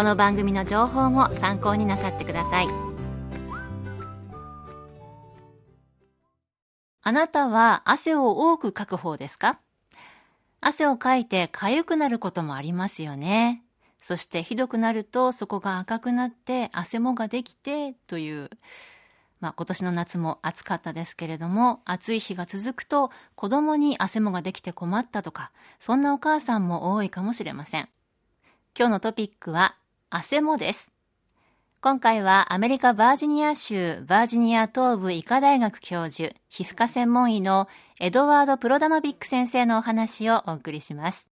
この番組の情報も参考になさってくださいあなたは汗を多くかく方ですか？汗をかいて痒くなることもありますよね。そしてひどくなるとそこが赤くなって汗もができてというまあ、今年の夏も暑かったですけれども、暑い日が続くと子供に汗もができて困ったとか、そんなお母さんも多いかもしれません。今日のトピックは、汗もです。今回はアメリカバージニア州バージニア東部医科大学教授、皮膚科専門医のエドワード・プロダノビック先生のお話をお送りします。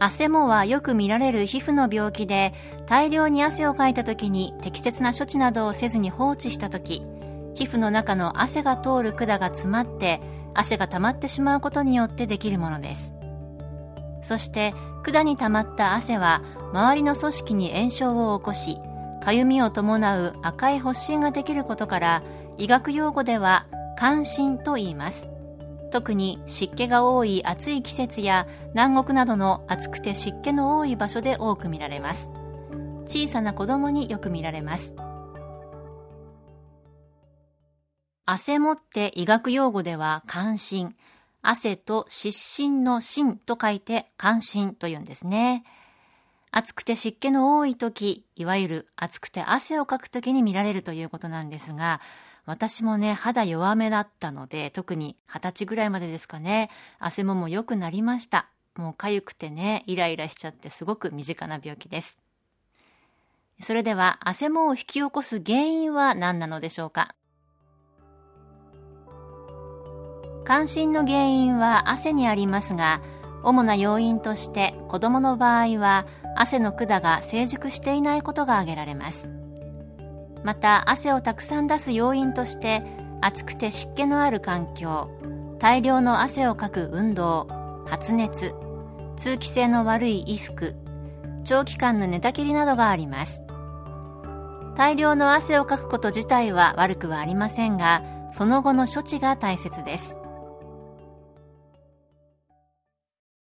汗もはよく見られる皮膚の病気で大量に汗をかいた時に適切な処置などをせずに放置した時皮膚の中の汗が通る管が詰まって汗が溜まってしまうことによってできるものですそして管に溜まった汗は周りの組織に炎症を起こしかゆみを伴う赤い発疹ができることから医学用語では関心と言います。特に湿気が多い暑い季節や南国などの暑くて湿気の多い場所で多く見られます。小さな子供によく見られます。汗もって医学用語では関心。汗と湿疹の疹と書いて関心と言うんですね暑くて湿気の多い時いわゆる暑くて汗をかく時に見られるということなんですが私もね、肌弱めだったので、特に二十歳ぐらいまでですかね、汗もも良くなりました。もう痒くてね、イライラしちゃってすごく身近な病気です。それでは、汗もを引き起こす原因は何なのでしょうか？関心の原因は汗にありますが、主な要因として子供の場合は汗の管が成熟していないことが挙げられます。また汗をたくさん出す要因として暑くて湿気のある環境大量の汗をかく運動発熱通気性の悪い衣服長期間の寝たきりなどがあります大量の汗をかくこと自体は悪くはありませんがその後の処置が大切です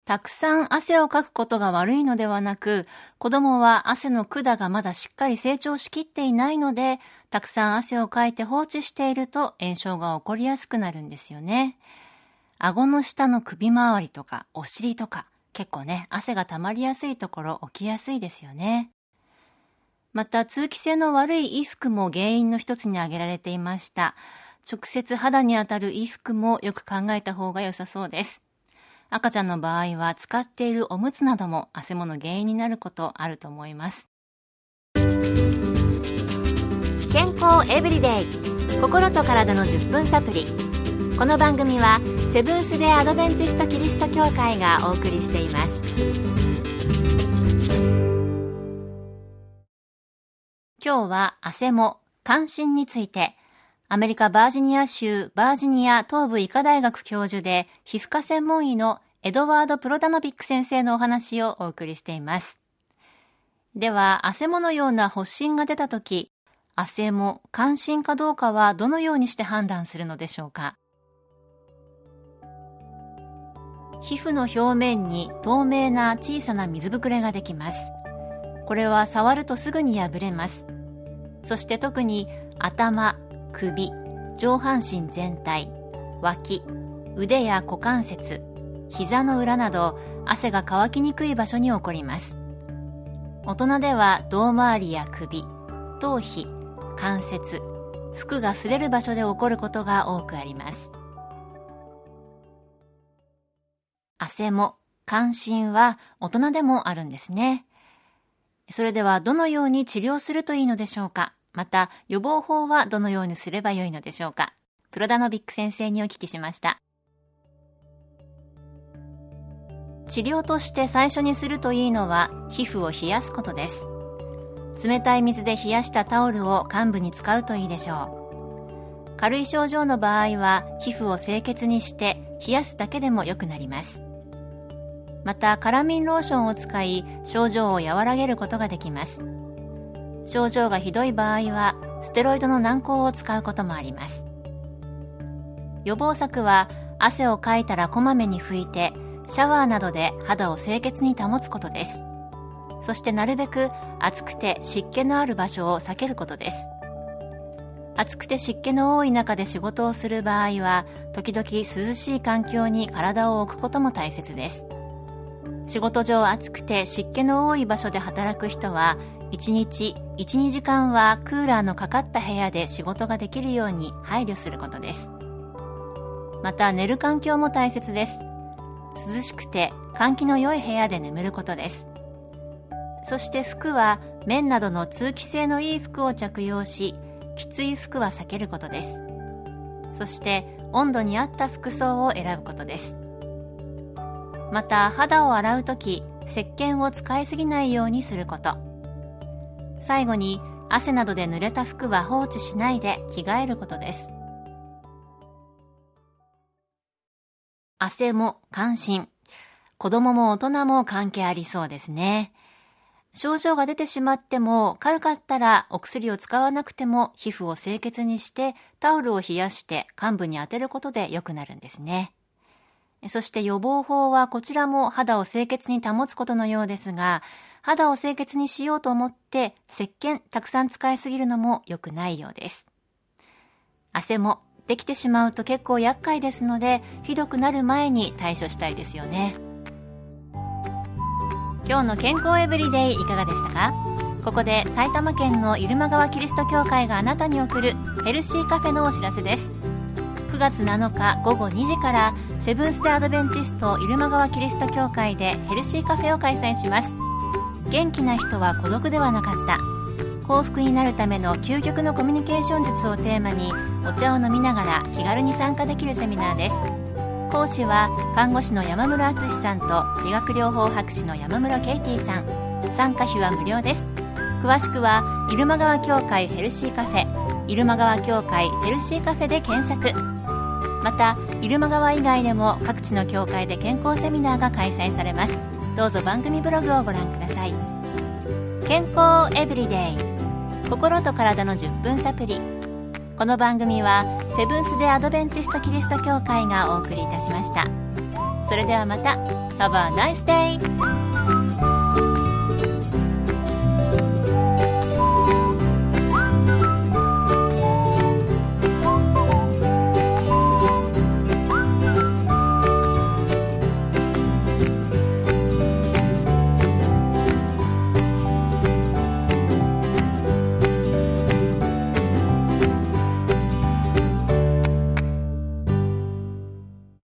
たくさん汗をかくことが悪いのではなく、子供は汗の管がまだしっかり成長しきっていないので、たくさん汗をかいて放置していると炎症が起こりやすくなるんですよね。顎の下の首周りとかお尻とか、結構ね、汗が溜まりやすいところ起きやすいですよね。また、通気性の悪い衣服も原因の一つに挙げられていました。直接肌に当たる衣服もよく考えた方が良さそうです。赤ちゃんの場合は使っているおむつなども汗もの原因になることあると思います。健康エブリデイ。心と体の10分サプリ。この番組はセブンス・デ・アドベンチスト・キリスト教会がお送りしています。今日は汗も関心についてアメリカバージニア州バージニア東部医科大学教授で皮膚科専門医のエドワード・プロダノビック先生のお話をお送りしています。では、汗ものような発疹が出たとき、汗も関心かどうかはどのようにして判断するのでしょうか？皮膚の表面に透明な小さな水ぶくれができます。これは触るとすぐに破れます。そして特に頭、首、上半身全体、脇、腕や股関節、膝の裏など汗が乾きにくい場所に起こります。大人では胴回りや首頭皮関節服が擦れる場所で起こることが多くあります。汗も関心は大人でもあるんですね。それではどのように治療するといいのでしょうか？また予防法はどのようにすればよいのでしょうか？プロダノビック先生にお聞きしました。治療として最初にするといいのは皮膚を冷やすことです。冷たい水で冷やしたタオルを患部に使うといいでしょう。軽い症状の場合は皮膚を清潔にして冷やすだけでも良くなります。またカラミンローションを使い症状を和らげることができます。症状がひどい場合はステロイドの軟膏を使うこともあります。予防策は汗をかいたらこまめに拭いてシャワーなどで肌を清潔に保つことです。そしてなるべく暑くて湿気のある場所を避けることです。暑くて湿気の多い中で仕事をする場合は時々涼しい環境に体を置くことも大切です。仕事上暑くて湿気の多い場所で働く人は1日12時間はクーラーのかかった部屋で仕事ができるように配慮することです。また寝る環境も大切です。涼しくて換気の良い部屋で眠ることです。そして服は綿などの通気性のいい服を着用しきつい服は避けることです。そして温度に合った服装を選ぶことです。また肌を洗う時石鹸を使いすぎないようにすること。最後に汗などで濡れた服は放置しないで着替えることです。汗も関心。子供も大人も関係ありそうですね。症状が出てしまっても軽かったらお薬を使わなくても皮膚を清潔にしてタオルを冷やして患部に当てることで良くなるんですね。そして予防法はこちらも肌を清潔に保つことのようですが、肌を清潔にしようと思って石鹸たくさん使いすぎるのも良くないようです。汗もできてしまうと結構厄介ですので、ひどくなる前に対処したいですよね。今日の健康エブリデイいかがでしたか？ここで埼玉県の入間川キリスト教会があなたに送るヘルシーカフェのお知らせです。9月7日午後2時からセブンス・デ・アドベンチスト入間川キリスト教会でヘルシーカフェを開催します。元気な人は孤独ではなかった。幸福になるための究極のコミュニケーション術をテーマにお茶を飲みながら気軽に参加できるセミナーです。講師は看護師の山室敦さんと理学療法博士の山室ケイティさん。参加費は無料です。詳しくは入間川協会ヘルシーカフェ。入間川協会ヘルシーカフェで検索。また入間川以外でも各地の教会で健康セミナーが開催されます。どうぞ番組ブログをご覧ください。健康エブリデイ。心と体の10分サプリこの番組はセブンス・デ・アドベンチスト・キリスト教会がお送りいたしました。それではまた。Have a nice day!